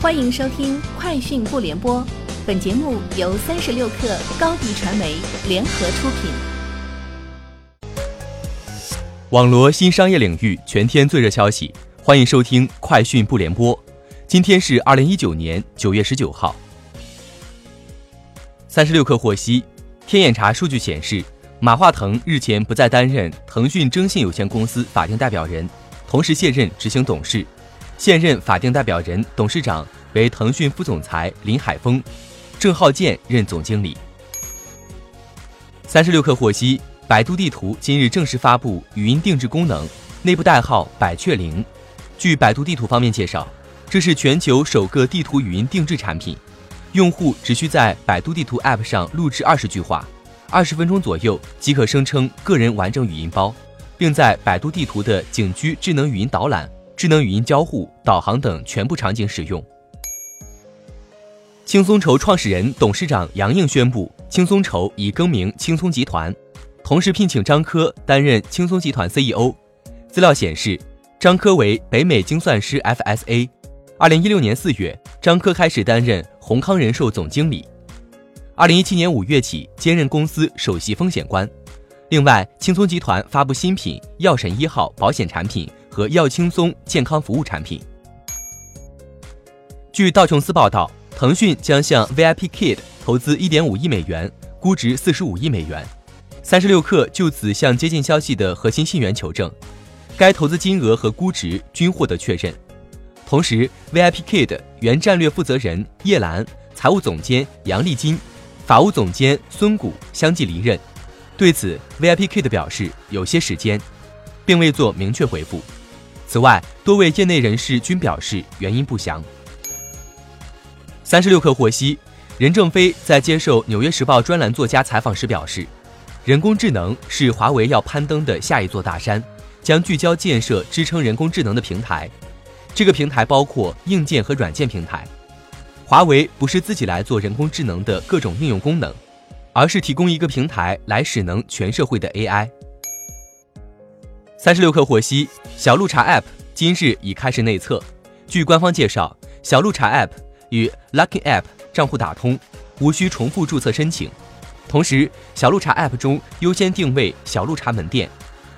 欢迎收听《快讯不联播》，本节目由三十六克高低传媒联合出品。网罗新商业领域全天最热消息，欢迎收听《快讯不联播》。今天是二零一九年九月十九号。三十六氪获悉，天眼查数据显示，马化腾日前不再担任腾讯征信有限公司法定代表人，同时卸任执行董事。现任法定代表人、董事长为腾讯副总裁林海峰，郑浩建任总经理。三十六氪获悉，百度地图今日正式发布语音定制功能，内部代号“百雀羚”。据百度地图方面介绍，这是全球首个地图语音定制产品，用户只需在百度地图 App 上录制二十句话，二十分钟左右即可生成个人完整语音包，并在百度地图的景区智能语音导览。智能语音交互、导航等全部场景使用。轻松筹创始人、董事长杨应宣布，轻松筹已更名轻松集团，同时聘请张科担任轻松集团 CEO。资料显示，张科为北美精算师 FSA。二零一六年四月，张科开始担任宏康人寿总经理。二零一七年五月起兼任公司首席风险官。另外，轻松集团发布新品药神一号保险产品。和药轻松健康服务产品。据道琼斯报道，腾讯将向 VIPKid 投资1.5亿美元，估值45亿美元。三十六氪就此向接近消息的核心信源求证，该投资金额和估值均获得确认。同时，VIPKid 原战略负责人叶兰、财务总监杨丽金、法务总监孙谷相继离任。对此，VIPKid 表示有些时间，并未做明确回复。此外，多位业内人士均表示原因不详。三十六氪获悉，任正非在接受《纽约时报》专栏作家采访时表示，人工智能是华为要攀登的下一座大山，将聚焦建设支撑人工智能的平台。这个平台包括硬件和软件平台。华为不是自己来做人工智能的各种应用功能，而是提供一个平台来使能全社会的 AI。三十六氪获悉，小鹿茶 App 今日已开始内测。据官方介绍，小鹿茶 App 与 Lucky App 账户打通，无需重复注册申请。同时，小鹿茶 App 中优先定位小鹿茶门店，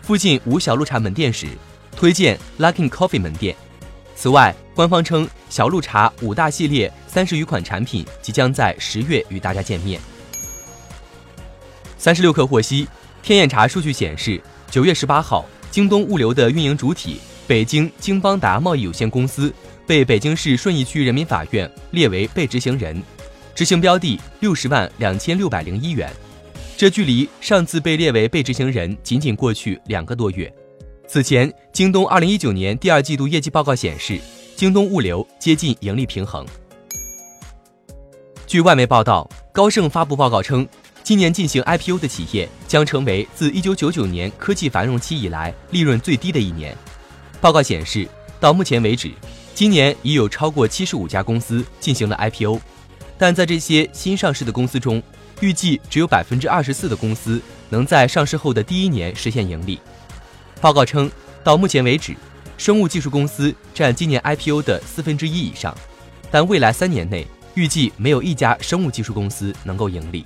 附近无小鹿茶门店时，推荐 Lucky Coffee 门店。此外，官方称小鹿茶五大系列三十余款产品即将在十月与大家见面。三十六氪获悉，天眼查数据显示，九月十八号。京东物流的运营主体北京京邦达贸易有限公司被北京市顺义区人民法院列为被执行人，执行标的六十万两千六百零一元。这距离上次被列为被执行人仅仅过去两个多月。此前，京东二零一九年第二季度业绩报告显示，京东物流接近盈利平衡。据外媒报道，高盛发布报告称。今年进行 IPO 的企业将成为自1999年科技繁荣期以来利润最低的一年。报告显示，到目前为止，今年已有超过75家公司进行了 IPO，但在这些新上市的公司中，预计只有24%的公司能在上市后的第一年实现盈利。报告称，到目前为止，生物技术公司占今年 IPO 的四分之一以上，但未来三年内预计没有一家生物技术公司能够盈利。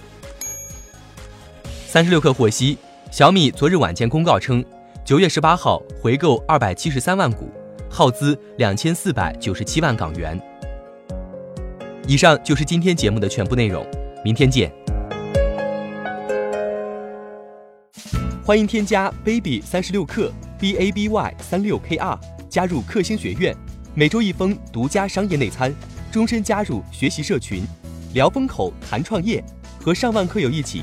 三十六氪获悉，小米昨日晚间公告称，九月十八号回购二百七十三万股，耗资两千四百九十七万港元。以上就是今天节目的全部内容，明天见。欢迎添加 baby 三十六克 b a b y 三六 k r 加入克星学院，每周一封独家商业内参，终身加入学习社群，聊风口谈创业，和上万课友一起。